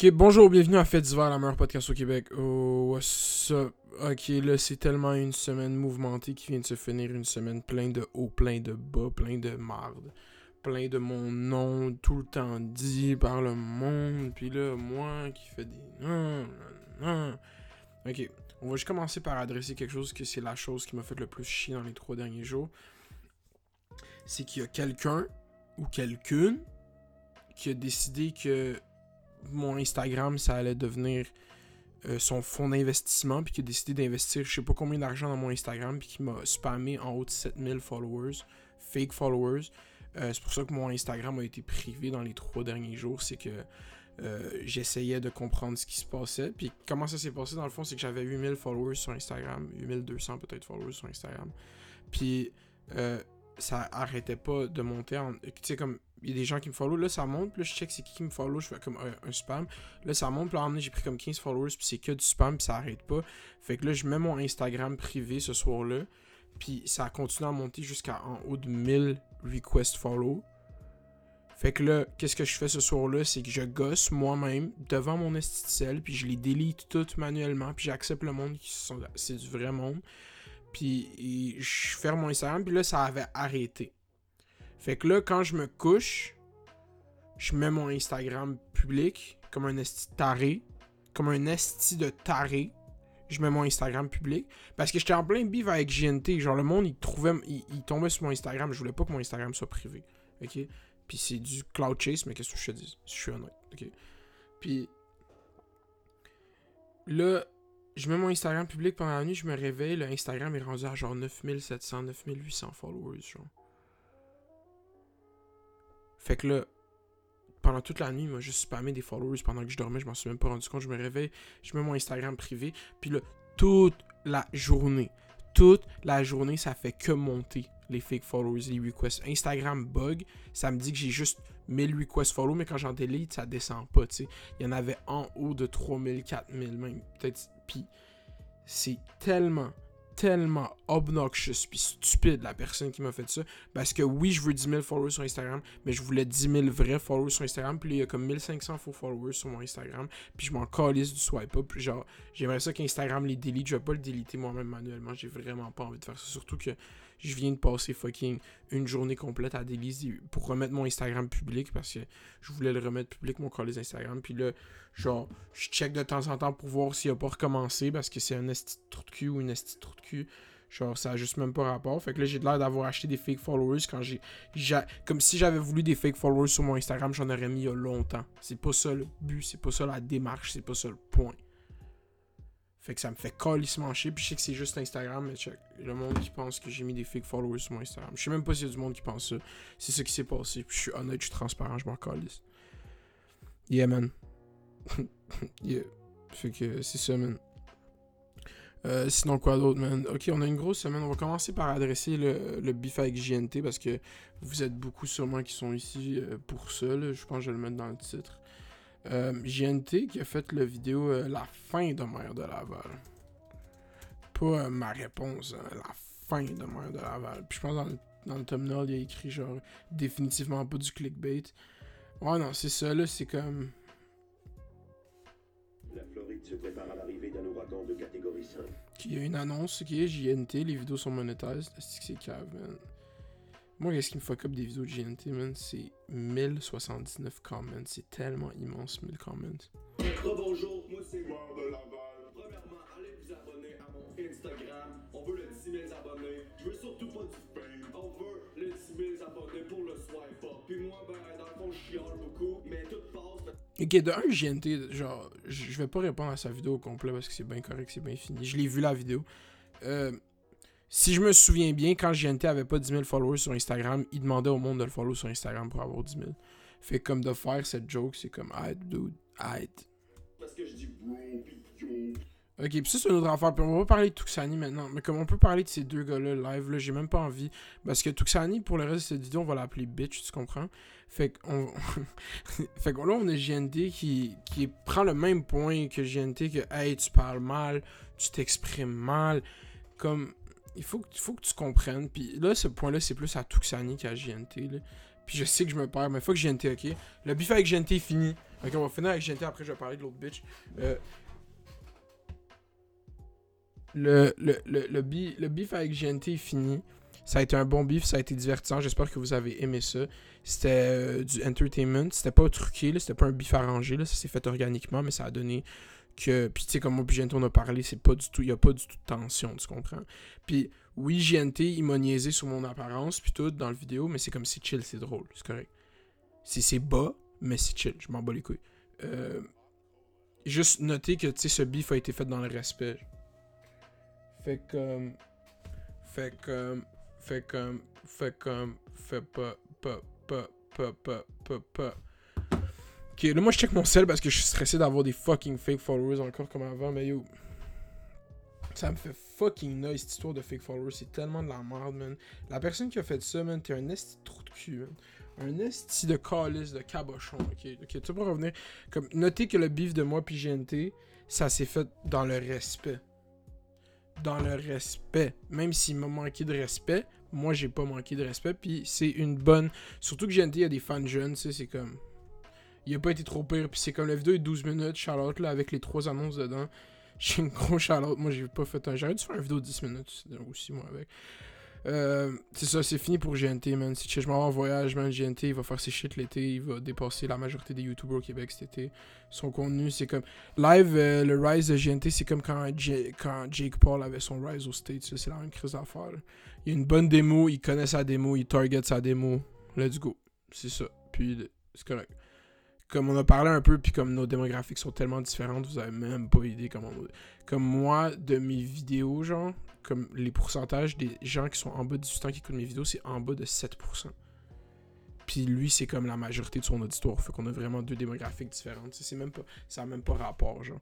Ok, bonjour, bienvenue à Fête d'hiver, la meilleure podcast au Québec. Oh, what's up? Ok, là, c'est tellement une semaine mouvementée qui vient de se finir, une semaine plein de hauts, plein de bas, plein de marde, plein de mon nom tout le temps dit par le monde, puis là, moi qui fais des non, non. Ok, on va juste commencer par adresser quelque chose que c'est la chose qui m'a fait le plus chier dans les trois derniers jours. C'est qu'il y a quelqu'un ou quelqu'une qui a décidé que mon Instagram, ça allait devenir euh, son fonds d'investissement, puis qui a décidé d'investir je sais pas combien d'argent dans mon Instagram, puis qui m'a spammé en haut de 7000 followers, fake followers. Euh, c'est pour ça que mon Instagram a été privé dans les trois derniers jours. C'est que euh, j'essayais de comprendre ce qui se passait. Puis comment ça s'est passé dans le fond, c'est que j'avais 8000 followers sur Instagram, 8200 peut-être followers sur Instagram. Puis ça arrêtait pas de monter en. Tu sais, comme il y a des gens qui me follow, là ça monte, là je check c'est qui qui me follow, je fais comme un, spam. Là ça monte, puis là j'ai pris comme 15 followers, puis c'est que du spam, puis ça arrête pas. Fait que là je mets mon Instagram privé ce soir-là, puis ça continue à monter jusqu'à en haut de 1000 request follow. Fait que là, qu'est-ce que je fais ce soir-là, c'est que je gosse moi-même devant mon esticelle, puis je les délite toutes manuellement, puis j'accepte le monde qui sont c'est du vrai monde. Puis je ferme mon Instagram, puis là ça avait arrêté. Fait que là, quand je me couche, je mets mon Instagram public comme un esti taré. Comme un esti de taré. Je mets mon Instagram public. Parce que j'étais en plein bif avec GNT. Genre, le monde, il trouvait. Il, tombait sur mon Instagram. Je voulais pas que mon Instagram soit privé. Ok? Puis c'est du cloud chase, mais qu'est-ce que je te dis? Je suis honnête. Ok? Puis. Là, je mets mon Instagram public pendant la nuit, je me réveille. Le Instagram est rendu à genre 9700, 9800 followers. Genre. Fait que là, pendant toute la nuit, il m'a juste spammé des followers pendant que je dormais. Je m'en suis même pas rendu compte. Je me réveille, je mets mon Instagram privé. Puis là, toute la journée, toute la journée, ça fait que monter les fake followers, les requests. Instagram bug, ça me dit que j'ai juste 1000 requests follow, mais quand j'en délite, ça descend pas, tu sais. Il y en avait en haut de 3000, 4000 même. Peut-être. Puis c'est tellement tellement obnoxious puis stupide la personne qui m'a fait ça. Parce que oui, je veux 10 000 followers sur Instagram, mais je voulais 10 000 vrais followers sur Instagram. Puis il y a comme 1500 faux followers sur mon Instagram. Puis je m'en calisse du swipe up. Puis genre, j'aimerais ça qu'Instagram les délite. Je vais pas le déliter moi-même manuellement. J'ai vraiment pas envie de faire ça. Surtout que je viens de passer fucking une journée complète à déliter pour remettre mon Instagram public parce que je voulais le remettre public, mon call Instagram. Puis là, genre, je check de temps en temps pour voir s'il a pas recommencé parce que c'est un esti trou de cul ou une esti trou de cul. Genre, ça a juste même pas rapport. Fait que là, j'ai l'air d'avoir acheté des fake followers quand j'ai. Comme si j'avais voulu des fake followers sur mon Instagram, j'en aurais mis il y a longtemps. C'est pas ça le but, c'est pas ça la démarche, c'est pas ça le point. Fait que ça me fait calissement chier. Puis je sais que c'est juste Instagram, mais check. Le monde qui pense que j'ai mis des fake followers sur mon Instagram. Je sais même pas s'il y a du monde qui pense ça. C'est ça qui s'est passé. Puis je suis honnête, je suis transparent, je m'en calisse. Yeah, man. yeah. Fait que c'est ça, man. Euh, sinon, quoi d'autre, man? Ok, on a une grosse semaine. On va commencer par adresser le, le avec JNT parce que vous êtes beaucoup sûrement qui sont ici euh, pour ça. Je pense que je vais le mettre dans le titre. Euh, GNT qui a fait la vidéo euh, La fin de Mère de Laval. Pas euh, ma réponse, hein, la fin de Mère de Laval. Puis je pense dans le, dans le thumbnail, il y a écrit genre définitivement pas du clickbait. Ouais, non, c'est ça là, c'est comme. La Floride se prépare à l'arrivée d'un ouragan de catégorie 5. Il y a une annonce qui est JNT, les vidéos sont monétarisées. C'est cave, man. Moi, qu'est-ce qui me fuck up des vidéos de GNT, man, c'est 1079 comments. C'est tellement immense, 1000 comments. Bonjour, moi c'est de Laval. Premièrement, allez vous abonner à mon Instagram. On veut le 10 000 abonnés. Je veux surtout pas du fame. On veut le 10 000 abonnés pour le swipe up. Puis moi, ben, dans le fond, je chiale beaucoup, mais tout passe. Ok, de un, GNT, genre, je vais pas répondre à sa vidéo au complet parce que c'est bien correct, c'est bien fini. Je l'ai vu la vidéo. Euh, si je me souviens bien, quand GNT avait pas 10 000 followers sur Instagram, il demandait au monde de le follow sur Instagram pour avoir 10 000. Fait comme de faire cette joke, c'est comme, ah, dude, aide. Parce que je dis Ok, pis ça c'est une autre affaire. Puis on va parler de Tuxani maintenant. Mais comme on peut parler de ces deux gars-là live, là, j'ai même pas envie. Parce que Tuxani, pour le reste de cette vidéo, on va l'appeler bitch, tu comprends? Fait qu'on. fait que là, on a GNT qui, qui prend le même point que GNT que, hey, tu parles mal, tu t'exprimes mal. Comme il faut, que tu comprennes. Puis là, ce point-là, c'est plus à Tuxani qu'à. Là. Puis je sais que je me perds, mais faut que GNT, ok? Le buffet avec GNT est fini. Ok, on va finir avec GNT, après je vais parler de l'autre bitch. Euh, le, le, le, le, bi- le beef avec GNT est fini. Ça a été un bon beef, ça a été divertissant. J'espère que vous avez aimé ça. C'était euh, du entertainment. C'était pas truqué, c'était pas un beef arrangé. Là. Ça s'est fait organiquement, mais ça a donné que. Puis tu sais, comme moi, puis on a parlé, c'est pas du tout. Il y a pas du tout de tension, tu comprends? Puis oui, GNT, il m'a niaisé sur mon apparence, puis tout, dans le vidéo, mais c'est comme c'est chill, c'est drôle, c'est correct. C'est c'est bas, mais c'est chill, je m'en bats les couilles. Euh, juste noter que, tu sais, ce beef a été fait dans le respect. Fait comme. Fait comme. Fait comme. Fait comme. Fait pas. Pas. Pas. Pas. Pas. Pas. Ok, là, moi, je check mon sel parce que je suis stressé d'avoir des fucking fake followers encore comme avant, mais yo. Ça me fait fucking nice cette histoire de fake followers. C'est tellement de la merde, man. La personne qui a fait ça, man, t'es un esti trou de cul, man. Un esti de calice, de cabochon, ok? Ok, tu peux revenir. Comme, notez que le beef de moi puis GNT, ça s'est fait dans le respect. Dans le respect. Même s'il m'a manqué de respect, moi j'ai pas manqué de respect. Puis c'est une bonne. Surtout que GNT, il y a des fans jeunes, tu sais, c'est comme. Il a pas été trop pire. Puis c'est comme la vidéo est 12 minutes, Charlotte, là, avec les trois annonces dedans. J'ai une grosse Charlotte. Moi, j'ai pas fait un. J'aurais dû faire une vidéo de 10 minutes aussi, moi, avec. Euh, c'est ça, c'est fini pour GNT, man. Si je m'en vais en voyage, man, GNT, il va faire ses shit l'été. Il va dépasser la majorité des YouTubers au Québec cet été. Son contenu, c'est comme. Live, euh, le Rise de GNT, c'est comme quand, quand Jake Paul avait son Rise au States. C'est la même crise d'affaires. Il y a une bonne démo, il connaît sa démo, il target sa démo. Let's go. C'est ça. Puis, c'est correct. Comme on a parlé un peu, puis comme nos démographiques sont tellement différentes, vous avez même pas idée comment. Comme moi, de mes vidéos, genre, comme les pourcentages des gens qui sont en bas de 18 ans qui écoutent mes vidéos, c'est en bas de 7%. Puis lui, c'est comme la majorité de son auditoire. Fait qu'on a vraiment deux démographiques différentes. C'est même pas, ça n'a même pas rapport, genre.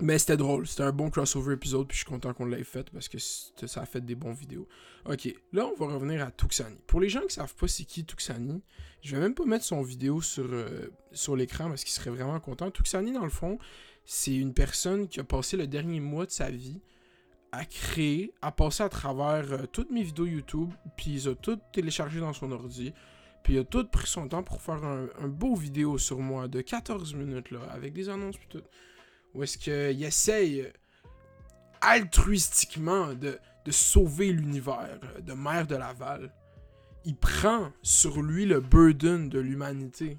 Mais c'était drôle. C'était un bon crossover épisode. Puis je suis content qu'on l'ait fait parce que ça a fait des bons vidéos. Ok, là, on va revenir à Tuxani. Pour les gens qui savent pas c'est qui Tuxani, je vais même pas mettre son vidéo sur, euh, sur l'écran parce qu'il serait vraiment content. Tuxani, dans le fond, c'est une personne qui a passé le dernier mois de sa vie à créer, à passer à travers euh, toutes mes vidéos YouTube, puis il a tout téléchargé dans son ordi, puis il a tout pris son temps pour faire un, un beau vidéo sur moi de 14 minutes, là, avec des annonces puis tout. Où est-ce qu'il essaye euh, altruistiquement de, de sauver l'univers euh, de Mère de Laval. Il prend sur lui le burden de l'humanité.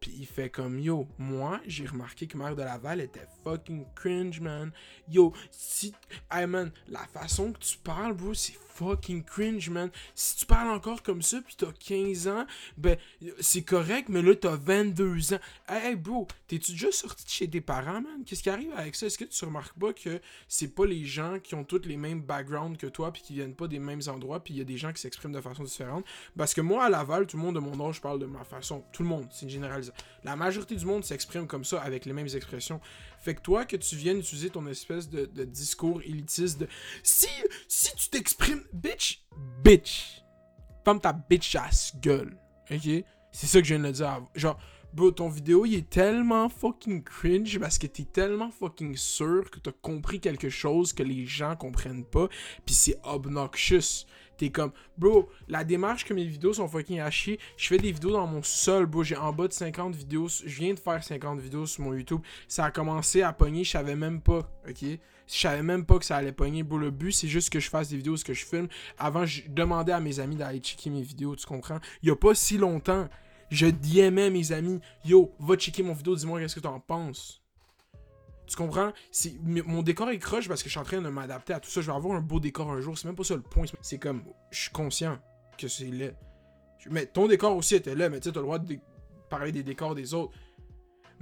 Puis il fait comme yo, moi j'ai remarqué que Mère de Laval était fucking cringe, man. Yo, si. Hey man, la façon que tu parles, bro, c'est fucking cringe, man. Si tu parles encore comme ça, puis t'as 15 ans, ben c'est correct, mais là t'as 22 ans. Hey, bro, t'es-tu déjà sorti de chez tes parents, man? Qu'est-ce qui arrive avec ça? Est-ce que tu remarques pas que c'est pas les gens qui ont tous les mêmes backgrounds que toi, puis qui viennent pas des mêmes endroits, puis il y a des gens qui s'expriment de façon différente? Parce que moi, à Laval, tout le monde de mon âge parle de ma façon. Tout le monde, c'est une généralisation. La majorité du monde s'exprime comme ça, avec les mêmes expressions. Fait que toi, que tu viennes utiliser ton espèce de, de discours élitiste de si, si tu t'exprimes, bitch, bitch, ferme ta bitch ass gueule, ok? C'est ça que je viens de le dire. Genre, bro, ton vidéo, il est tellement fucking cringe parce que t'es tellement fucking sûr que t'as compris quelque chose que les gens comprennent pas, puis c'est obnoxious. T'es comme, bro, la démarche que mes vidéos sont fucking à chier. Je fais des vidéos dans mon sol, bro. J'ai en bas de 50 vidéos. Je viens de faire 50 vidéos sur mon YouTube. Ça a commencé à pogner, je savais même pas, ok? Je savais même pas que ça allait pogner, bro. Le but, c'est juste que je fasse des vidéos, ce que je filme. Avant, je demandais à mes amis d'aller checker mes vidéos, tu comprends? Il y a pas si longtemps, je DMais mes amis, yo, va checker mon vidéo, dis-moi qu'est-ce que t'en penses. Tu comprends? Mon décor est croche parce que je suis en train de m'adapter à tout ça. Je vais avoir un beau décor un jour. C'est même pas ça le point. C'est comme, je suis conscient que c'est. Je- Mais ton décor aussi était laid, mais tu sais, t'as le droit de parler des décors des autres.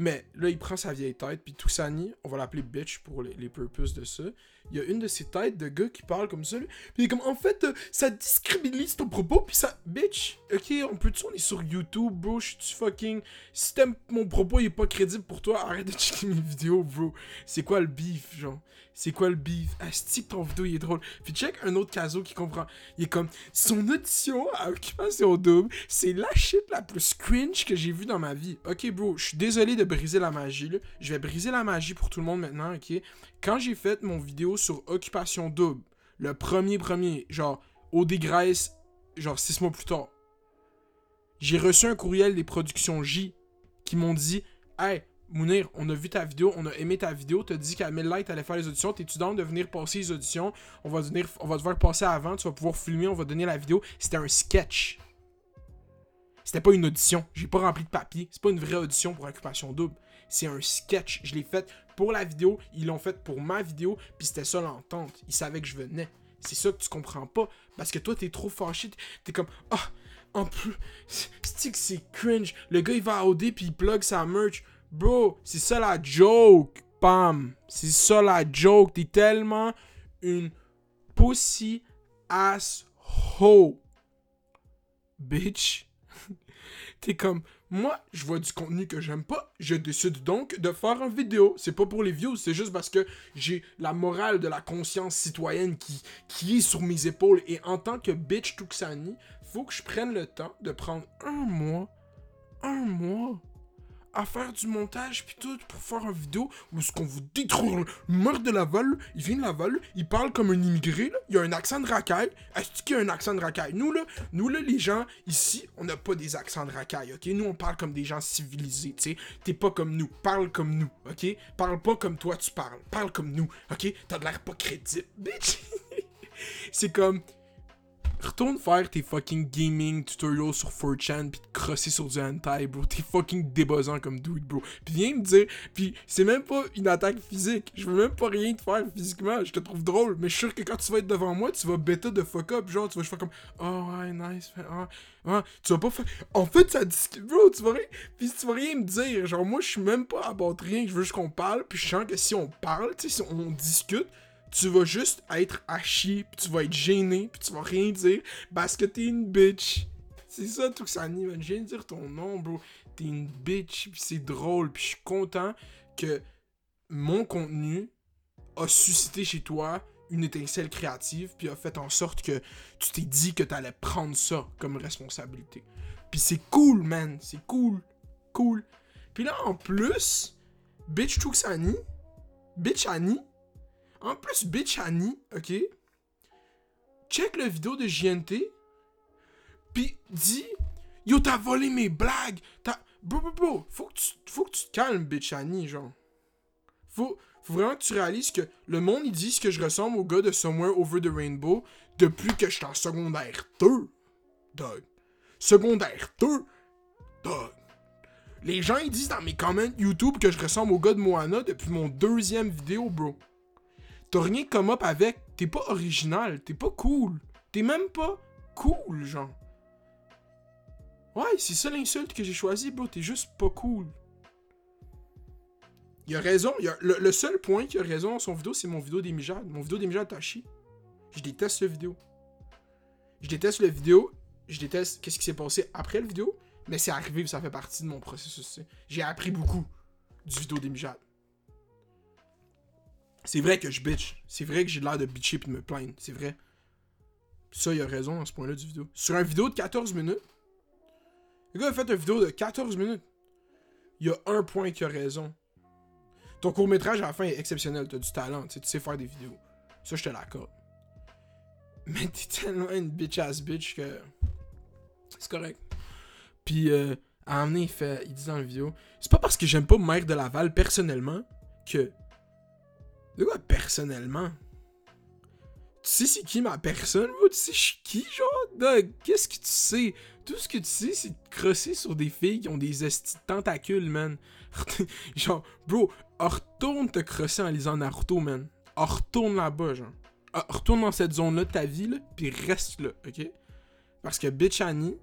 Mais là, il prend sa vieille tête, puis Toussani, on va l'appeler bitch pour les, les purposes de ça. Il y a une de ces têtes de gars qui parle comme ça, lui. Puis il est comme, en fait, euh, ça discriminalise ton propos, puis ça. Bitch, ok, on peut-tu, on est sur YouTube, bro, je suis fucking. Si t'aimes mon propos, il est pas crédible pour toi, arrête de checker mes vidéos, bro. C'est quoi le beef, genre? C'est quoi le beef? Asti, que ton vidéo, il est drôle. Puis check un autre caso qui comprend. Il est comme, son audition à Occupation Double, c'est la shit la plus cringe que j'ai vue dans ma vie. Ok, bro, je suis désolé de briser la magie, là. Je vais briser la magie pour tout le monde maintenant, ok? Quand j'ai fait mon vidéo sur Occupation Double, le premier premier, genre, au dégraisse, genre six mois plus tard, j'ai reçu un courriel des productions J qui m'ont dit Hey, Mounir, on a vu ta vidéo, on a aimé ta vidéo, t'as dit qu'à 1000 likes, t'allais faire les auditions, t'es-tu down de venir passer les auditions? On va, venir, on va devoir passer avant, tu vas pouvoir filmer, on va donner la vidéo. C'était un sketch. C'était pas une audition. J'ai pas rempli de papier. C'est pas une vraie audition pour Occupation Double. C'est un sketch. Je l'ai fait pour la vidéo. Ils l'ont fait pour ma vidéo. Puis c'était ça l'entente. Ils savaient que je venais. C'est ça que tu comprends pas. Parce que toi, t'es trop fâché. T'es comme, ah, en plus, c'est c'est cringe? Le gars, il va à OD puis il plug sa merch. Bro, c'est ça la joke. Pam. C'est ça la joke. T'es tellement une pussy ass hoe. Bitch. T'es comme, moi, je vois du contenu que j'aime pas, je décide donc de faire une vidéo. C'est pas pour les views, c'est juste parce que j'ai la morale de la conscience citoyenne qui, qui est sur mes épaules. Et en tant que bitch Tuxani, faut que je prenne le temps de prendre un mois, un mois, à faire du montage puis tout pour faire une vidéo où ce qu'on vous détruire le meurtre de Laval, il vient de Laval, il parle comme un immigré, là. il a un accent de racaille. Est-ce qu'il a un accent de racaille? Nous là, nous là, les gens ici, on n'a pas des accents de racaille, ok? Nous on parle comme des gens civilisés, tu sais. T'es pas comme nous, parle comme nous, ok? Parle pas comme toi tu parles, parle comme nous, ok? T'as de l'air pas crédible, bitch! C'est comme Retourne faire tes fucking gaming tutorials sur 4chan pis te crosser sur du hentai, bro. T'es fucking débossant comme dude, bro. Pis viens me dire, pis c'est même pas une attaque physique. Je veux même pas rien te faire physiquement. Je te trouve drôle, mais je suis sûr que quand tu vas être devant moi, tu vas bêta de fuck up. Genre, tu vas faire comme, oh ouais, nice, ah, ah. Tu vas pas faire. En fait, ça discute, bro. Tu vas rien. Pis tu vas rien me dire. Genre, moi, je suis même pas à battre rien. Je veux juste qu'on parle. Puis je sens que si on parle, tu sais, si on discute tu vas juste être à chier, puis tu vas être gêné, puis tu vas rien dire parce que t'es une bitch. C'est ça tout ça. Je viens de dire ton nom, bro. T'es une bitch, puis c'est drôle, puis je suis content que mon contenu a suscité chez toi une étincelle créative, puis a fait en sorte que tu t'es dit que t'allais prendre ça comme responsabilité. Puis c'est cool, man. C'est cool. Cool. Puis là, en plus, bitch Tuxani, bitch Annie, en plus, bitch Annie, ok? Check le vidéo de JNT. Puis dis Yo, t'as volé mes blagues. T'as. Bro, bro, bro. Faut que, tu, te calmes, bitch Annie, genre. Faut, faut vraiment que tu réalises que le monde, ils disent que je ressemble au gars de Somewhere Over the Rainbow depuis que je suis en secondaire 2. Dog. Secondaire 2. Dog. Les gens, ils disent dans mes comments YouTube que je ressemble au gars de Moana depuis mon deuxième vidéo, bro. T'as rien comme up avec. T'es pas original. T'es pas cool. T'es même pas cool, genre. Ouais, c'est ça l'insulte que j'ai choisi, bro. T'es juste pas cool. Il a raison. A, le, seul point qui a raison dans son vidéo, c'est mon vidéo des. Mon vidéo des mijades t'as chier. Je déteste le vidéo. Je déteste le vidéo. Je déteste qu'est-ce qui s'est passé après le vidéo. Mais c'est arrivé, ça fait partie de mon processus. J'ai appris beaucoup du vidéo des. C'est vrai que je bitch. C'est vrai que j'ai l'air de bitcher et de me plaindre. C'est vrai. Ça, il a raison à ce point-là du vidéo. Sur une vidéo de 14 minutes, le gars a fait une vidéo de 14 minutes. Il y a un point qui a raison. Ton court-métrage à la fin est exceptionnel. T'as du talent. Tu sais faire des vidéos. Ça, je te l'accorde. Mais t'es tellement une bitch-ass bitch que. C'est correct. Puis, euh, à un il, fait, il dit dans la vidéo C'est pas parce que j'aime pas Maire de Laval personnellement que de quoi personnellement? Tu sais c'est qui ma personne, Tu sais je suis qui, genre? Qu'est-ce que tu sais? Tout ce que tu sais, c'est de crosser sur des filles qui ont des tentacules, man. genre, bro, retourne te crosser en lisant Naruto, man. Retourne là-bas, genre. Ah, retourne dans cette zone-là de ta vie, pis reste là, ok? Parce que bitch Annie...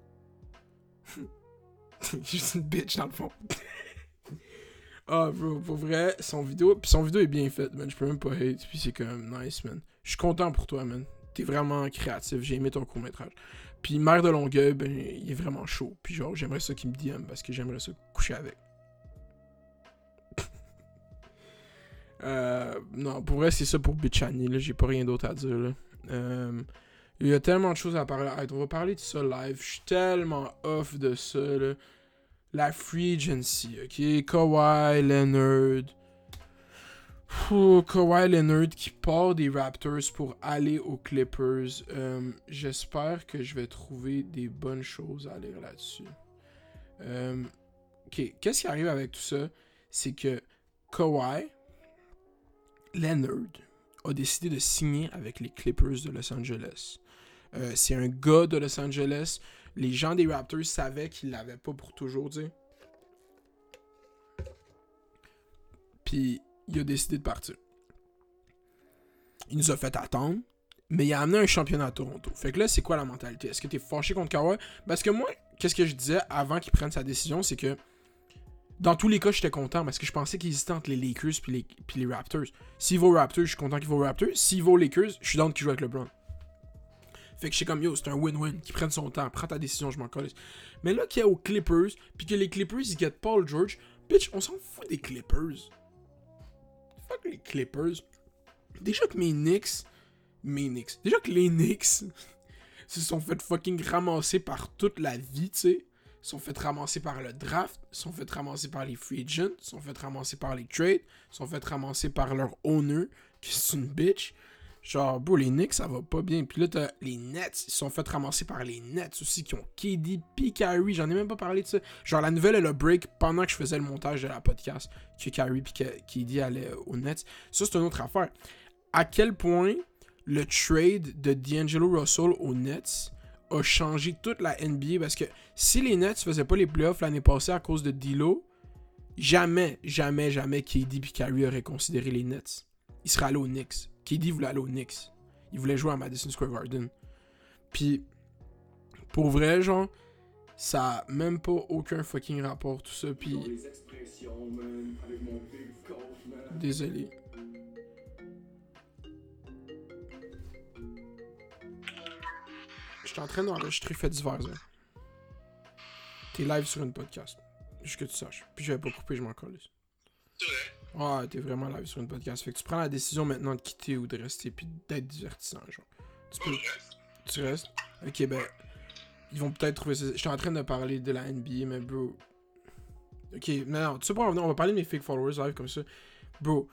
juste une bitch, dans le fond. Ah, bro, pour vrai, son vidéo, puis son vidéo est bien faite, man. Je peux même pas hate, puis c'est quand même nice, man. Je suis content pour toi, man. T'es vraiment créatif, j'ai aimé ton court-métrage. Puis Mère de Longueuil, ben, il est vraiment chaud. Puis genre, j'aimerais ça qu'il me DM parce que j'aimerais ça coucher avec. euh, non, pour vrai, c'est ça pour Bichani, là. J'ai pas rien d'autre à dire, là. Euh, il y a tellement de choses à parler. on va parler de ça live. Je suis tellement off de ça, là la free agency, ok? Kawhi Leonard. Kawhi Leonard qui part des Raptors pour aller aux Clippers. Euh, j'espère que je vais trouver des bonnes choses à lire là-dessus. Euh, ok, qu'est-ce qui arrive avec tout ça? C'est que Kawhi Leonard a décidé de signer avec les Clippers de Los Angeles. Euh, c'est un gars de Los Angeles. Les gens des Raptors savaient qu'il l'avait pas pour toujours, tu. Puis il a décidé de partir. Il nous a fait attendre, mais il a amené un championnat à Toronto. Fait que là, c'est quoi la mentalité? Est-ce que t'es fâché contre Kawhi? Parce que moi, qu'est-ce que je disais avant qu'il prenne sa décision, c'est que dans tous les cas, j'étais content parce que je pensais qu'il hésitait entre les Lakers puis les Raptors. S'il va aux Raptors, je suis content qu'il va aux Raptors. S'il va aux Lakers, je suis dans qu'il joue avec LeBron. Fait que je suis comme yo, c'est un win-win. Qu'il prenne son temps, prends ta décision, je m'en colle. Mais là, qu'il y a aux Clippers, puis que les Clippers, ils get Paul George, bitch, on s'en fout des Clippers. Fuck les Clippers. Déjà que mes Knicks. Mes Knicks. Déjà que les Knicks se sont fait fucking ramasser par toute la vie, tu sais. Sont fait ramasser par le draft, sont fait ramasser par les free agents, sont fait ramasser par les trades, sont fait ramasser par leur owner, qui c'est une bitch. Genre, bro, les Knicks, ça va pas bien. Puis là, t'as les Nets, ils sont fait ramasser par les Nets aussi, qui ont KD, puis Kyrie. J'en ai même pas parlé de ça. Genre, la nouvelle, elle a break pendant que je faisais le montage de la podcast, que Kyrie puis KD allaient aux Nets. Ça, c'est une autre affaire. À quel point le trade de D'Angelo Russell aux Nets a changé toute la NBA parce que si les Nets faisaient pas les playoffs l'année passée à cause de D'Lo, jamais, jamais, jamais KD et Kyrie auraient considéré les Nets. Ils seraient allés aux Knicks. KD voulait aller aux Knicks. Il voulait jouer à Madison Square Garden. Puis, pour vrai, genre, ça a même pas aucun fucking rapport tout ça. Puis, désolé. J'étais en train d'enregistrer fait divers. Hein. T'es live sur une podcast. Juste que tu saches. Puis je vais pas couper, je m'en colle. Ouais, t'es vraiment live sur une podcast. Fait que tu prends la décision maintenant de quitter ou de rester puis d'être divertissant, genre. Tu peux. Tu restes? Ok, ben. Ils vont peut-être trouver ça. J'étais en train de parler de la NBA, mais bro. Ok, mais non, tu sais pas, on va parler de mes fake followers live comme ça. Bro,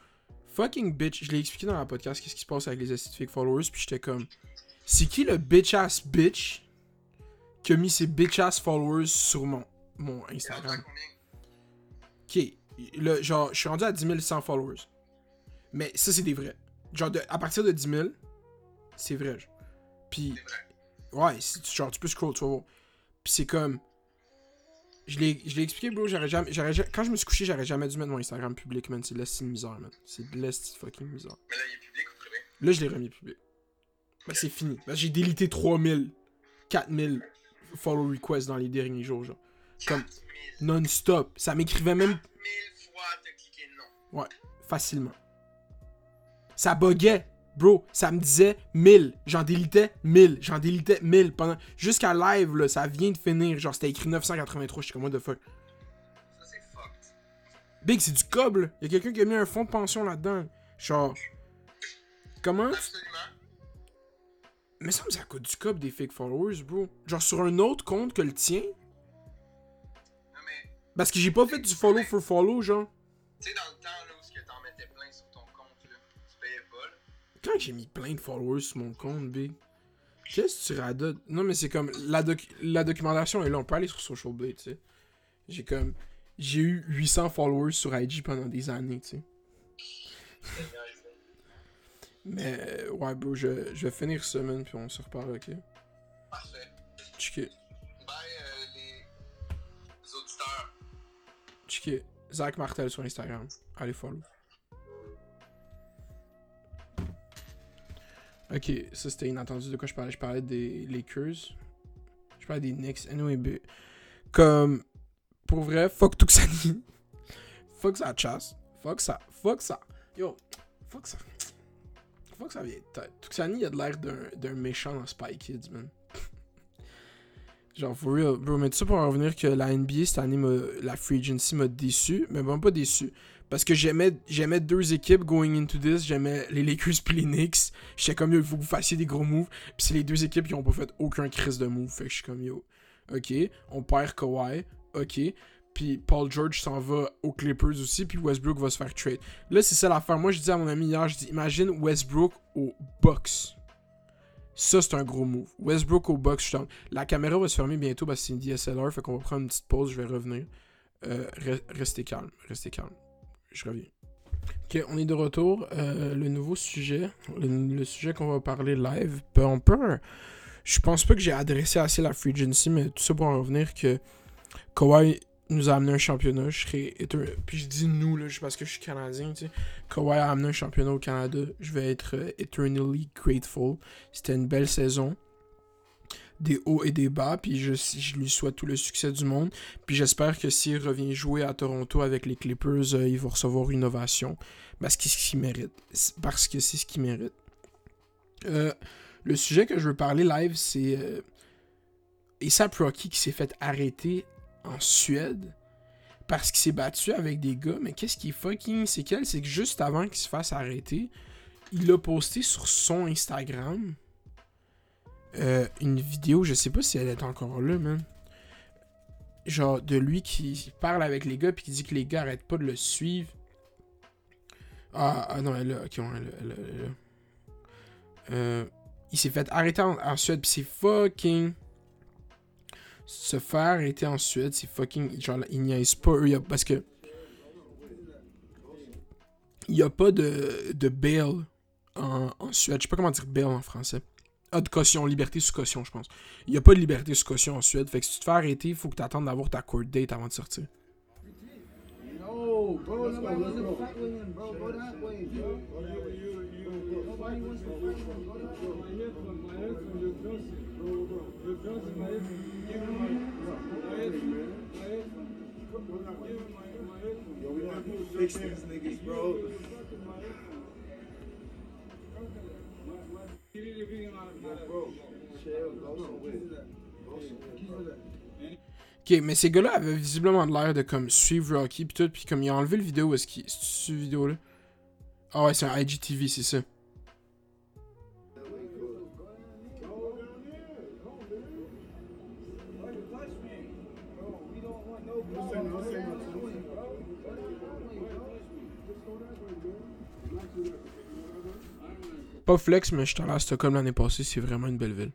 fucking bitch, je l'ai expliqué dans la podcast qu'est-ce qui se passe avec les fake followers, puis j'étais comme. C'est qui le bitch ass bitch qui a mis ses bitch ass followers sur mon, mon Instagram? Ok, le, genre, je suis rendu à 10 100 followers. Mais ça, c'est des vrais. Genre, de- à partir de 10 000, c'est vrai. genre. Puis, ouais, genre, tu peux scroll, tu vas voir. Puis c'est comme. Je l'ai expliqué, bro. J'aurais jamais, quand je me suis couché, j'aurais jamais dû mettre mon Instagram public, man. C'est de l'esti de misère, man. C'est de l'esti de fucking misère. Mais là, il est public ou privé? Là, je l'ai remis public. Ben, c'est fini. Ben, j'ai délité 3000, 4000 follow requests dans les derniers jours, genre. Comme 4000 non-stop. Ça m'écrivait même 1000 fois t'as cliqué non. Ouais, facilement. Ça buguait, bro. Ça me disait 1000. J'en délitais 1000. J'en délitais 1000 pendant. Jusqu'à live, là, ça vient de finir. Genre, c'était écrit 983. Je suis comme, what the fuck? Ça, c'est fucked. Big, c'est du coble. Il y a quelqu'un qui a mis un fonds de pension là-dedans. Genre. Comment Absolument. Mais ça me ça coûte du cob des fake followers, bro. Genre sur un autre compte que le tien. Parce que j'ai pas fait du follow for follow, genre. tu sais, dans le temps, là, où t'en mettais plein sur ton compte, là, tu payais pas, là. Quand j'ai mis plein de followers sur mon compte, Big. Qu'est-ce que tu radotes? Non, mais c'est comme. La, doc- la documentation est là. On peut aller sur Social Blade, tu sais. J'ai comme. J'ai eu 800 followers sur IG pendant des années, tu sais. Mais, ouais, bro, je, je vais finir man, puis on se reparle, ok? Parfait. Zach Martel sur Instagram. Allez, follow. Ok, ça c'était inattendu de quoi je parlais? Je parlais des Lakers. Je parlais des Knicks. Anyway, b- comme. Pour vrai, fuck Tuxani. fuck sa chasse. Fuck ça. Fuck ça. Yo, fuck ça. Fuck ça vieille tête. Tuxani, a de l'air d'un méchant dans Spy Kids, man. Genre, for real, bro, mais tout ça pour en revenir que la NBA cette année, la free agency m'a déçu, mais bon, pas déçu. Parce que j'aimais j'aimais deux équipes going into this, j'aimais les Lakers puis les Knicks. J'étais comme yo, il faut que vous fassiez des gros moves. Puis c'est les deux équipes qui ont pas fait aucun crise de move. Fait que je suis comme yo, ok, on perd Kawhi, ok. Puis Paul George s'en va aux Clippers aussi, puis Westbrook va se faire trade. Là, c'est ça l'affaire. Moi, je dis à mon ami hier, je dis imagine Westbrook aux Bucks. Ça, c'est un gros move. Westbrook au down. La caméra va se fermer bientôt parce que c'est une DSLR, fait qu'on va prendre une petite pause, je vais revenir. Euh, re- restez calme, restez calme. Je reviens. Ok, on est de retour. Euh, le nouveau sujet, le, sujet qu'on va parler live, peu en peur. Je pense pas que j'ai adressé assez la free agency, mais tout ça pour en revenir que Kawhi nous a amené un championnat. Je serais éter- Puis je dis nous, là, parce que je suis canadien, tu sais. Kawhi a amené un championnat au Canada. Je vais être euh, eternally grateful. C'était une belle saison. Des hauts et des bas. Puis je, lui souhaite tout le succès du monde. Puis j'espère que s'il revient jouer à Toronto avec les Clippers, euh, il va recevoir une ovation. Parce ce qu'il mérite. Parce que c'est ce qu'il mérite. Euh, le sujet que je veux parler live, c'est euh, ASAP Rocky qui s'est fait arrêter en Suède parce qu'il s'est battu avec des gars. Mais qu'est-ce qui est fucking c'est C'est que juste avant qu'il se fasse arrêter, il a posté sur son Instagram euh, une vidéo, je sais pas si elle est encore là, man. Genre de lui qui parle avec les gars puis qui dit que les gars arrêtent pas de le suivre. Ah, ah non, elle a, ok, elle a- elle elle. Euh, il s'est fait arrêter en Suède puis c'est fucking se faire arrêter en Suède, c'est fucking. Genre, ils niaisent pas eux, y a- parce que. Il n'y a pas de, de bail en, en Suède. Je sais pas comment dire bail en français. Ah, de caution, liberté sous caution, je pense. Il n'y a pas de liberté sous caution en Suède. Fait que si tu te fais arrêter, il faut que tu attendes d'avoir ta court date avant de sortir. No, bro, nobody wants to fight with him, bro. Go that way, bro. Nobody wants to fight with him. Go that way. Ok, mais ces gars-là avaient visiblement l'air de comme suivre Rocky pis tout, pis comme il a enlevé le vidéo, est-ce qu'il. C'est cette vidéo-là? Ah ouais, c'est un IGTV, c'est ça. Pas flex, mais je suis allé à Stockholm l'année passée, c'est vraiment une belle ville.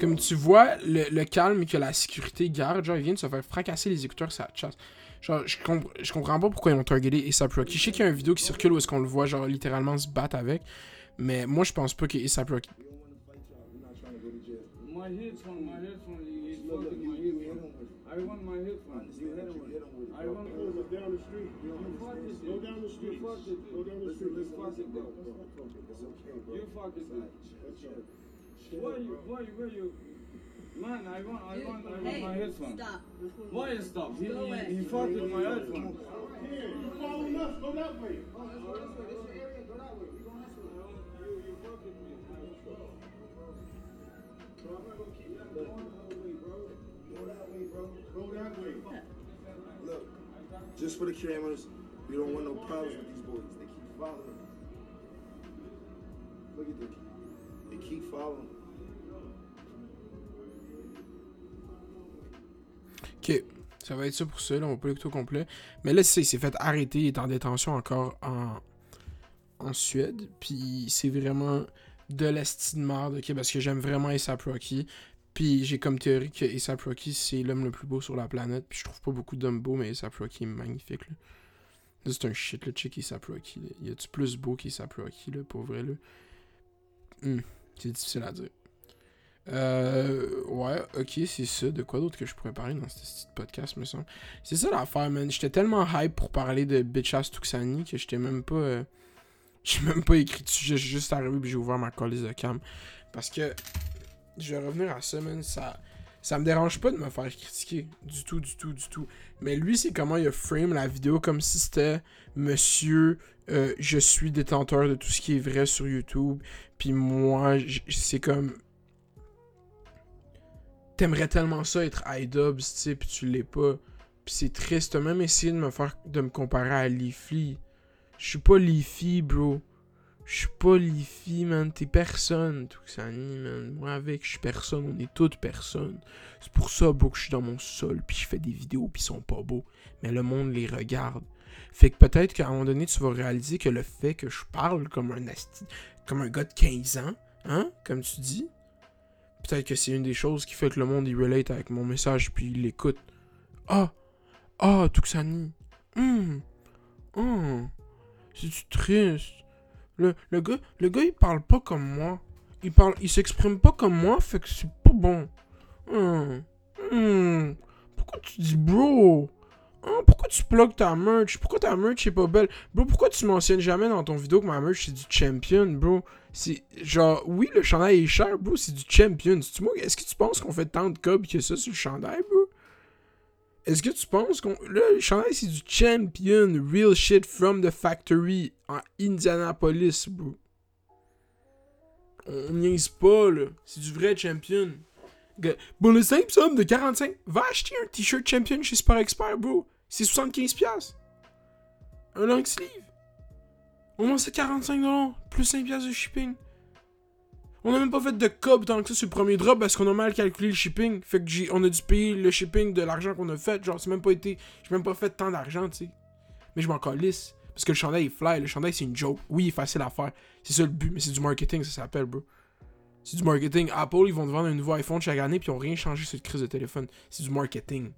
Comme tu vois, le, calme que la sécurité garde, genre, ils viennent de se faire fracasser les écouteurs la chasse. Genre, je, comp- je comprends pas pourquoi ils ont targeté ASAP Rocky. Je sais qu'il y a une vidéo qui circule où est-ce qu'on le voit, genre, littéralement se battre avec. Mais moi, je pense pas que ASAP Rocky. My headphone, my headphone, he- he's fucking my headphone. I want my headphone. You hit him with it. I want Down the street. You fuck it. Go down the street. You fuck it. Go down the Listen, street. you fuck it, bro. It's okay, bro. You fuck it, man. Why you, why you, why you? Man, I want, I want, I want my Hey, headphone. stop. Why you stop? He, Go he, away. he fucked with my headphone. Here, you following us? Go that way. Go that way, bro. Go that way. Look, just for the cameras, we don't want no problems with these boys. They keep following. Look at them. They keep following. Ok, ça va être ça pour ça, là, on va pas l'écouter au complet. Mais là, c'est il s'est fait arrêter, il est en détention encore en, Suède. Puis c'est vraiment de l'estime de merde, ok, parce que j'aime vraiment ASAP Rocky. Puis j'ai comme théorie que ASAP Rocky, c'est l'homme le plus beau sur la planète. Puis je trouve pas beaucoup d'hommes beaux, mais ASAP Rocky est magnifique, là. C'est un shit, le chick ASAP Rocky, là. Y a-tu plus beau qu'ASAP Rocky, là, pour vrai, là? Hmm, c'est difficile à dire. Euh, ouais, ok, c'est ça. De quoi d'autre que je pourrais parler dans ce petit podcast, me semble. C'est ça l'affaire, man. J'étais tellement hype pour parler de Bitch Ass Tuxani que j'étais même pas. euh, J'ai même pas écrit de sujet. J'ai juste arrivé puis j'ai ouvert ma colise de cam. Parce que. Je vais revenir à ça, man. Ça. Ça me dérange pas de me faire critiquer. Du tout, du tout, du tout. Mais lui, c'est comment il a frame la vidéo comme si c'était Monsieur, euh, je suis détenteur de tout ce qui est vrai sur YouTube. Puis moi, c'est comme t'aimerais tellement ça être iDubbbz, tu sais, puis tu l'es pas. Puis c'est triste, même essayé de me faire de me comparer à Leafy. Je suis pas Leafy, bro. Je suis pas Liffy, man. T'es personne, Tuxani, man. Moi, avec, je suis personne. On est toutes personnes. C'est pour ça, bro, que je suis dans mon sol, puis je fais des vidéos, puis ils sont pas beaux. Mais le monde les regarde. Fait que peut-être qu'à un moment donné, tu vas réaliser que le fait que je parle comme un comme un gars de 15 ans, hein, comme tu dis, peut-être que c'est une des choses qui fait que le monde il relate avec mon message, puis il l'écoute. Ah, ah, Tuxani. Hum, hum. C'est triste? Le, le gars, le gars, il parle pas comme moi. Il parle, il s'exprime pas comme moi, fait que c'est pas bon. Hum. Pourquoi tu dis bro? Hein, pourquoi tu plugues ta merch? Pourquoi ta merch est pas belle? Bro, pourquoi tu mentionnes jamais dans ton vidéo que ma merch c'est du champion, bro? C'est genre, oui, le chandail est cher, bro, c'est du champion. Est-ce que tu penses qu'on fait tant de cob que ça sur le chandail, bro? Est-ce que tu penses qu'on. Là, le chandail c'est du champion, real shit from the factory en Indianapolis, bro. On niaise pas, là. C'est du vrai champion. Bon, le simple somme de 45, va acheter un t-shirt champion chez Sport Expert, bro. C'est 75$. piastres. Un long sleeve. Au moins, c'est 45$, plus 5$ piastres de shipping. On a même pas fait de cob tant que ça sur le premier drop parce qu'on a mal calculé le shipping. Fait que j'ai, on a dû payer le shipping de l'argent qu'on a fait. Genre, c'est même pas été. J'ai même pas fait tant d'argent, tu sais. Mais je m'en calisse. Parce que le chandail est fly. Le chandail, c'est une joke. Oui, il est facile à faire. C'est ça le but, mais c'est du marketing, ça s'appelle, bro. C'est du marketing. Apple, ils vont te vendre un nouveau iPhone chaque année, puis ils ont rien changé sur cette crise de téléphone. C'est du marketing.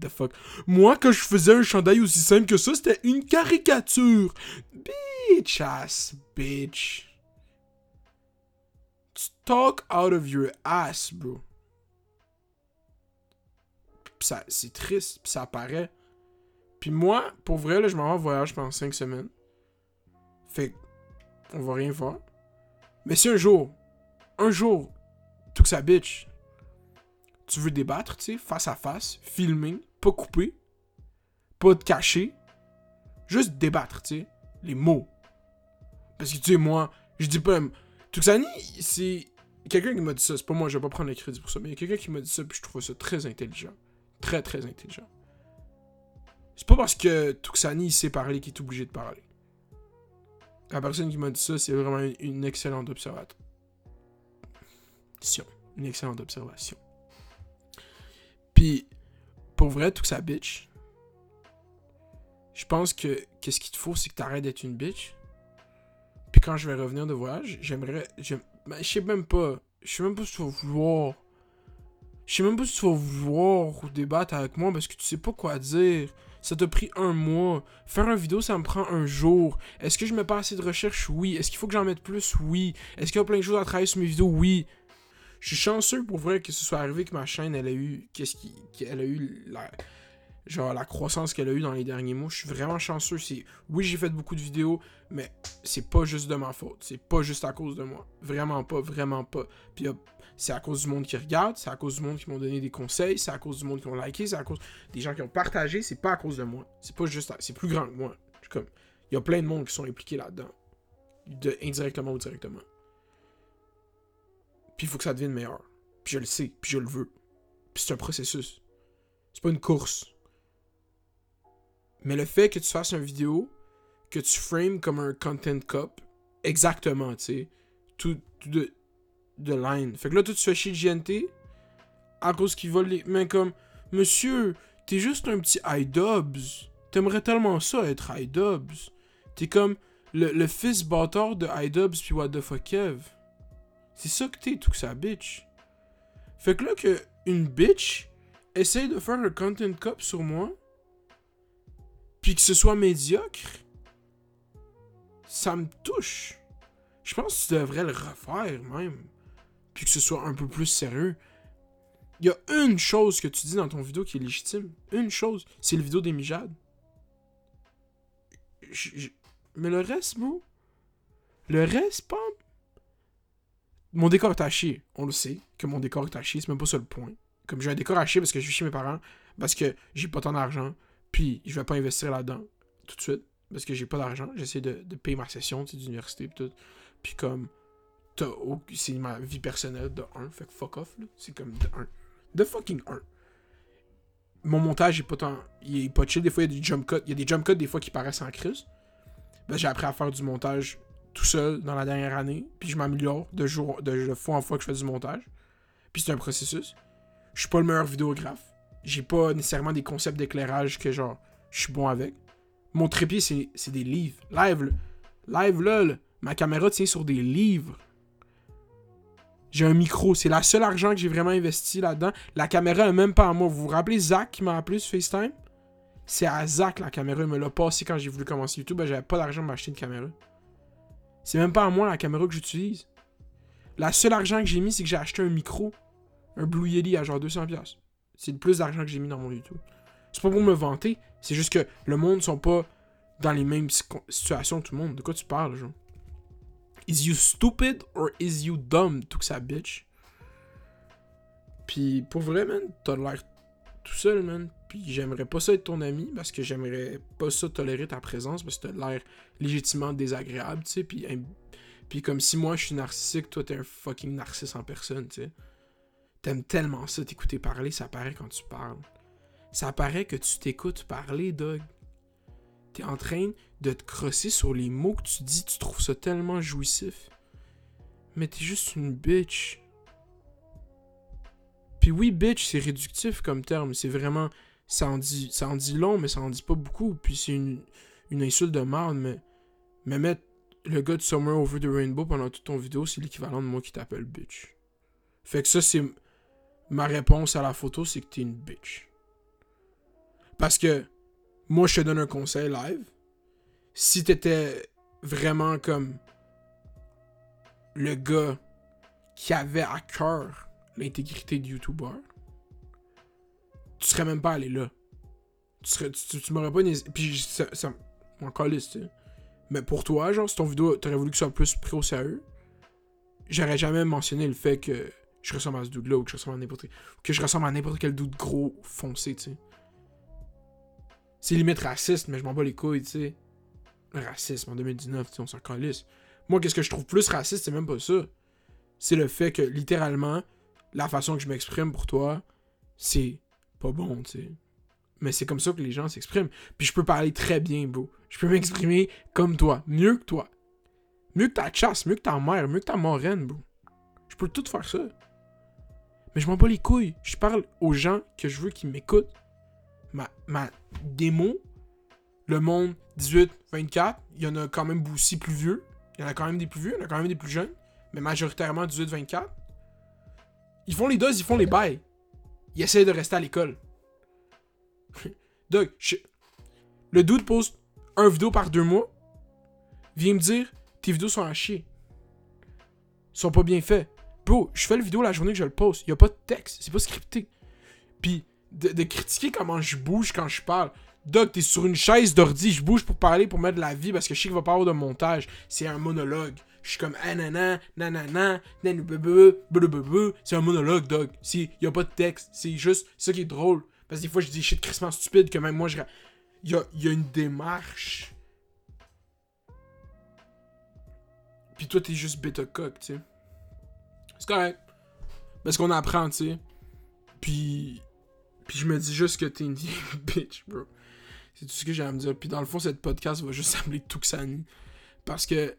The fuck? Moi, quand je faisais un chandail aussi simple que ça, c'était une caricature. Bitch ass, bitch. Talk out of your ass, bro. Ça, c'est triste, ça apparaît. Puis moi, pour vrai, là, je m'en vais en voyage pendant 5 semaines. Fait on va rien faire. Mais si un jour, un jour, tout que ça bitch, tu veux débattre, tu sais, face à face, filmer, pas couper, pas te cacher, juste débattre, tu sais, les mots. Parce que tu sais, moi, je dis pas. Tuxani, c'est quelqu'un qui m'a dit ça, c'est pas moi, je vais pas prendre le crédit pour ça, mais il y a quelqu'un qui m'a dit ça, puis je trouve ça très intelligent. Très, très intelligent. C'est pas parce que Tuxani sait parler qu'il est obligé de parler. La personne qui m'a dit ça, c'est vraiment une excellente observation. Une excellente observation. Puis, pour vrai, tout ça bitch. Je pense que qu'est-ce qu'il te faut, c'est que t'arrêtes d'être une bitch. Puis quand je vais revenir de voyage, j'aimerais. j'aime- ben, je sais même pas. Je sais même pas si tu vas vouloir. Je sais même pas si tu vas vouloir débattre avec moi parce que tu sais pas quoi dire. Ça t'a pris un mois. Faire une vidéo, ça me prend un jour. Est-ce que je mets pas assez de recherche? Oui. Est-ce qu'il faut que j'en mette plus? Oui. Est-ce qu'il y a plein de choses à travailler sur mes vidéos? Oui. Je suis chanceux pour vrai que ce soit arrivé que ma chaîne, elle eu. Qu'est-ce qu'elle a eu la. Genre la croissance qu'elle a eu dans les derniers mois. Je suis vraiment chanceux. C'est. Oui, j'ai fait beaucoup de vidéos, mais c'est pas juste de ma faute. C'est pas juste à cause de moi. Vraiment pas, vraiment pas. Puis c'est à cause du monde qui regarde, c'est à cause du monde qui m'ont donné des conseils, c'est à cause du monde qui ont liké, c'est à cause des gens qui ont partagé, c'est pas à cause de moi. C'est pas juste. à- C'est plus grand que moi. Comme. Il y a plein de monde qui sont impliqués là-dedans. De, indirectement ou directement. Puis il faut que ça devienne meilleur. Puis je le sais, puis je le veux. Puis c'est un processus. C'est pas une course. Mais le fait que tu fasses une vidéo, que tu frames comme un content cop, exactement, tu sais, tout, tout de, line. Fait que là, toi, tu fais chier le GNT à cause qu'ils volent les. Mais comme, monsieur, t'es juste un petit iDubbbz. T'aimerais tellement ça être iDubbbz. T'es comme le, le fils bâtard de iDubbbz puis What the fuck Kev. C'est ça que t'es, tout que ça bitch. Fait que là, que une bitch essaye de faire un content cop sur moi, puis que ce soit médiocre, ça me touche. Je pense que tu devrais le refaire même. Puis que ce soit un peu plus sérieux. Il y a une chose que tu dis dans ton vidéo qui est légitime. Une chose. C'est le vidéo des mijades. Mais le reste, bro. Le reste, pas. Mon décor est à. On le sait que mon décor est à chier. C'est même pas ça le point. Comme j'ai un décor à parce que je vis chez mes parents. Parce que j'ai pas tant d'argent. Puis je vais pas investir là-dedans tout de suite. Parce que j'ai pas d'argent. J'essaie de, payer ma session d'université pis tout. Puis comme. C'est ma vie personnelle de 1. Fait que fuck off. C'est comme de 1. De fucking 1. Mon montage est pas tant. Il est pas chill. Des fois, il y a des jump cuts. Il y a des jump cuts des fois qui paraissent en crise. Ben, j'ai appris à faire du montage tout seul dans la dernière année, puis je m'améliore de jour de, fois en fois que je fais du montage. Puis c'est un processus. Je suis pas le meilleur vidéographe. J'ai pas nécessairement des concepts d'éclairage que genre je suis bon avec. Mon trépied, c'est des livres. Live, live là, ma caméra tient sur des livres. J'ai un micro, c'est la seule argent que j'ai vraiment investi là-dedans. La caméra est même pas à moi. Vous vous rappelez Zach qui m'a appelé sur FaceTime? C'est à Zach la caméra, il me l'a passé quand j'ai voulu commencer YouTube, ben, j'avais pas d'argent pour m'acheter une caméra. C'est même pas à moi la caméra que j'utilise. La seule argent que j'ai mis, c'est que j'ai acheté un micro, un Blue Yeti à genre 200$. C'est le plus d'argent que j'ai mis dans mon YouTube. C'est pas pour me vanter, c'est juste que le monde sont pas dans les mêmes situations que tout le monde. De quoi tu parles, genre? Is you stupid or is you dumb, tout que ça bitch? Puis pour vrai, man, t'as l'air tout seul, man. Puis j'aimerais pas ça être ton ami parce que j'aimerais pas ça tolérer ta présence parce que t'as l'air légitimement désagréable, tu sais. Puis, puis comme si moi je suis narcissique, toi t'es un fucking narcisse en personne, tu sais. T'aimes tellement ça t'écouter parler, ça paraît quand tu parles. Ça paraît que tu t'écoutes parler, Doug. T'es en train de te crosser sur les mots que tu dis, tu trouves ça tellement jouissif. Mais t'es juste une bitch. Puis oui, bitch, c'est réductif comme terme. C'est vraiment. Ça en, dit, ça en dit long, mais ça en dit pas beaucoup. Puis c'est une, insulte de merde, mais. Mais mettre le gars de Summer Over the Rainbow pendant toute ton vidéo, c'est l'équivalent de moi qui t'appelle bitch. Fait que ça, c'est. Ma réponse à la photo, c'est que t'es une bitch. Parce que. Moi, je te donne un conseil live. Si t'étais vraiment comme. Le gars qui avait à cœur l'intégrité de YouTuber, tu serais même pas allé là. Tu, m'aurais pas. Puis ça, ça calisse, tu sais. Mais pour toi, genre, si ton vidéo, t'aurais voulu que ce soit plus pris au sérieux, j'aurais jamais mentionné le fait que je ressemble à ce dude-là ou que je ressemble à n'importe que je ressemble à n'importe quel dude gros foncé, tu sais. C'est limite raciste, mais je m'en bats les couilles, tu sais. Racisme en 2019, tu sais, on s'en calisse. Moi, qu'est-ce que je trouve plus raciste, c'est même pas ça. C'est le fait que, littéralement, la façon que je m'exprime pour toi, c'est pas bon, tu sais. Mais c'est comme ça que les gens s'expriment. Puis je peux parler très bien, bro. Je peux m'exprimer comme toi. Mieux que toi. Mieux que ta chasse, mieux que ta mère, mieux que ta moraine, bro. Je peux tout faire ça. Mais je m'en bats les couilles. Je parle aux gens que je veux qu'ils m'écoutent. Ma, ma démo, le monde 18-24, il y en a quand même aussi plus vieux. Il y en a quand même des plus vieux, il y en a quand même des plus jeunes. Mais majoritairement 18-24. Ils font les doses, ils font les bails. Ils essayent de rester à l'école. Doug, le dude poste un vidéo par deux mois. Viens me dire, tes vidéos sont à chier. Ils sont pas bien faits. Bro, je fais le vidéo la journée que je le poste. Y a pas de texte, c'est pas scripté. Puis, de, critiquer comment je bouge quand je parle. Doug, t'es sur une chaise d'ordi, je bouge pour parler, pour mettre de la vie parce que je sais qu'il va pas avoir de montage. C'est un monologue. Je suis comme ah nanana, nanana. C'est un monologue, Doug. Il y a pas de texte. C'est juste ça qui est drôle. Parce que des fois, je dis shit crissement stupide que même moi, je. Y a, y a une démarche. Puis toi, t'es juste bêta coq, tu sais. C'est correct. Parce qu'on apprend, tu sais. Puis. Puis je me dis juste que t'es une bitch, bro. C'est tout ce que j'ai à me dire. Puis dans le fond, cette podcast va juste s'appeler Tuxani. Parce que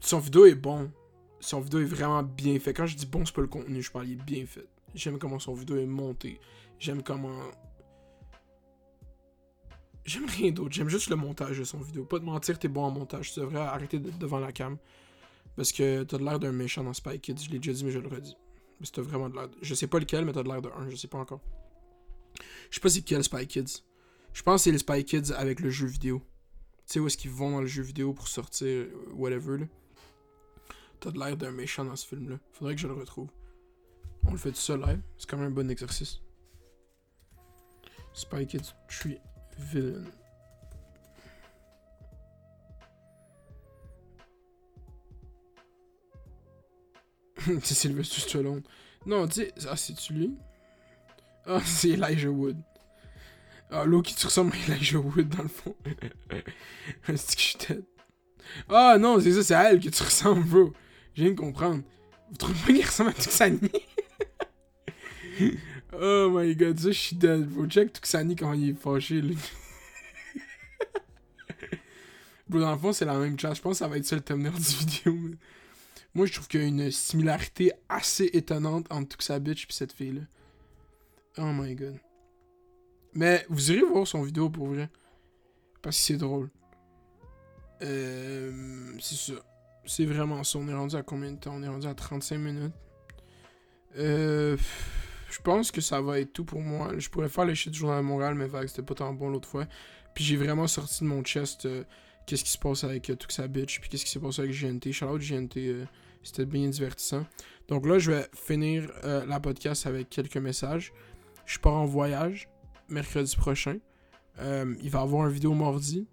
son vidéo est bon. Son vidéo est vraiment bien fait. Quand je dis bon, c'est pas le contenu, je parle, il est bien fait. J'aime comment son vidéo est monté. J'aime comment. J'aime rien d'autre. J'aime juste le montage de son vidéo. Pas de mentir, t'es bon en montage. Tu devrais arrêter devant la cam. Parce que t'as de l'air d'un méchant dans Spy Kids. Je l'ai déjà dit, mais je le redis. Que t'as vraiment de l'air. Je sais pas lequel, mais t'as de l'air de un. Je sais pas encore. Je sais pas c'est quel Spy Kids. Je pense que c'est les Spy Kids avec le jeu vidéo. Tu sais où est-ce qu'ils vont dans le jeu vidéo pour sortir, euh, whatever, là. T'as de l'air d'un méchant dans ce film-là. Faudrait que je le retrouve. On le fait tout seul live. C'est quand même un bon exercice. Spy Kids Tree Villain? c'est Sylvester Stallone. Non, tu sais, ah, c'est-tu lui? Ah, c'est Elijah Wood. Ah, Loki, tu ressembles à Elijah Wood dans le fond. c'est que je suis tête. Ah, non, c'est ça, c'est à elle que tu ressembles, bro. Je viens de comprendre. Vous trouvez pas qu'il ressemble à Tuxani? oh my god, ça, je suis dead, bro. Check Tuxani quand il est fâché. Bro, dans le fond, c'est la même chat. Je pense que ça va être ça le thumbnail du vidéo. mais- Moi, je trouve qu'il y a une similarité assez étonnante entre sa bitch et cette fille-là. Oh my god. Mais vous irez voir son vidéo pour vrai. Parce que c'est drôle. Euh, c'est ça. C'est vraiment ça. On est rendu à combien de temps? On est rendu à 35 minutes. Euh, je pense que ça va être tout pour moi. Je pourrais faire les shit du Journal de Montréal, mais c'était pas tant bon l'autre fois. Puis j'ai vraiment sorti de mon chest euh, qu'est-ce qui se passe avec euh, Tuxa Bitch, puis qu'est-ce qui s'est passé avec GNT. Shout out GNT, euh, c'était bien divertissant. Donc là, je vais finir euh, la podcast avec quelques messages. Je pars en voyage mercredi prochain. Il va avoir une vidéo mardi.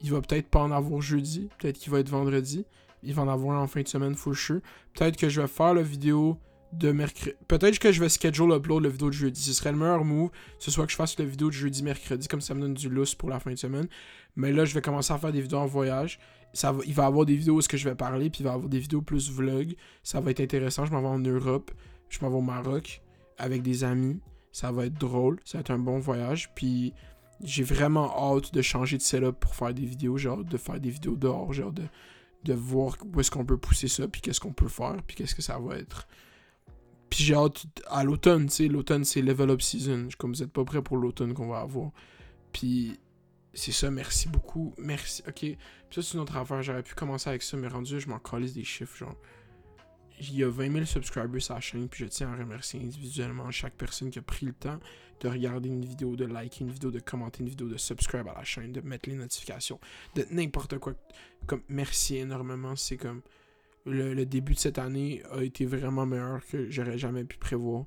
Il va peut-être pas en avoir jeudi. Peut-être qu'il va être vendredi. Il va en avoir en fin de semaine, for sure. Peut-être que je vais faire la vidéo de mercredi. Peut-être que je vais schedule upload la vidéo de jeudi. Ce serait le meilleur move. Ce soit que je fasse la vidéo de jeudi, mercredi, comme ça me donne du lousse pour la fin de semaine. Mais là, je vais commencer à faire des vidéos en voyage. Ça il va y avoir des vidéos où est-ce que je vais parler, puis il va y avoir des vidéos plus vlog. Ça va être intéressant. Je m'en vais en Europe. Je m'en vais au Maroc avec des amis. Ça va être drôle. Ça va être un bon voyage. Puis j'ai vraiment hâte de changer de setup pour faire des vidéos. J'ai hâte de faire des vidéos dehors. Hâte de, de voir où est-ce qu'on peut pousser ça, puis qu'est-ce qu'on peut faire, puis qu'est-ce que ça va être. Puis j'ai hâte à l'automne, tu sais. L'automne, c'est level up season. Comme vous êtes pas prêts pour l'automne qu'on va avoir. Puis c'est ça, merci beaucoup. Merci. Ok. Puis ça, c'est une autre affaire. J'aurais pu commencer avec ça, mais rendu, je m'en calisse des chiffres. Genre, il y a 20 000 subscribers sur la chaîne, puis je tiens à remercier individuellement chaque personne qui a pris le temps de regarder une vidéo, de liker une vidéo, de commenter une vidéo, de subscribe à la chaîne, de mettre les notifications, de n'importe quoi. Comme, merci énormément. C'est comme. Le, début de cette année a été vraiment meilleur que j'aurais jamais pu prévoir.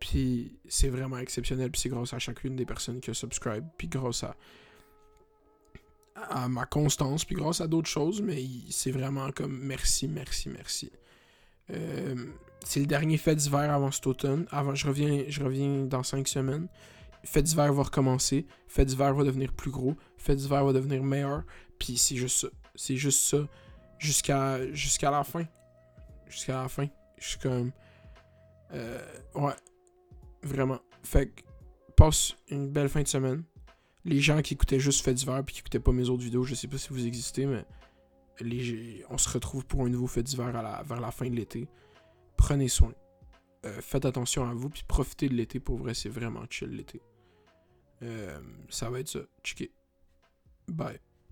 Puis c'est vraiment exceptionnel. Puis c'est grâce à chacune des personnes qui a subscribe. Puis grâce à, à ma constance. Puis grâce à d'autres choses. Mais c'est vraiment comme merci, merci, merci. Euh, c'est le dernier fait d'hiver avant cet automne. Avant, je reviens, je reviens dans 5 semaines. Fait d'hiver va recommencer. Fait d'hiver va devenir plus gros. Fait d'hiver va devenir meilleur. Puis c'est juste ça. C'est juste ça. Jusqu'à jusqu'à la fin. Jusqu'à la fin. Je euh, ouais. Vraiment. Fait que passe une belle fin de semaine. Les gens qui écoutaient juste Fait d'hiver puis qui écoutaient pas mes autres vidéos, je sais pas si vous existez, mais on se retrouve pour un nouveau Fait d'hiver vers la fin de l'été. Prenez soin. Euh, faites attention à vous puis profitez de l'été pour vrai, c'est vraiment chill l'été. Euh, ça va être ça. Checké. Bye.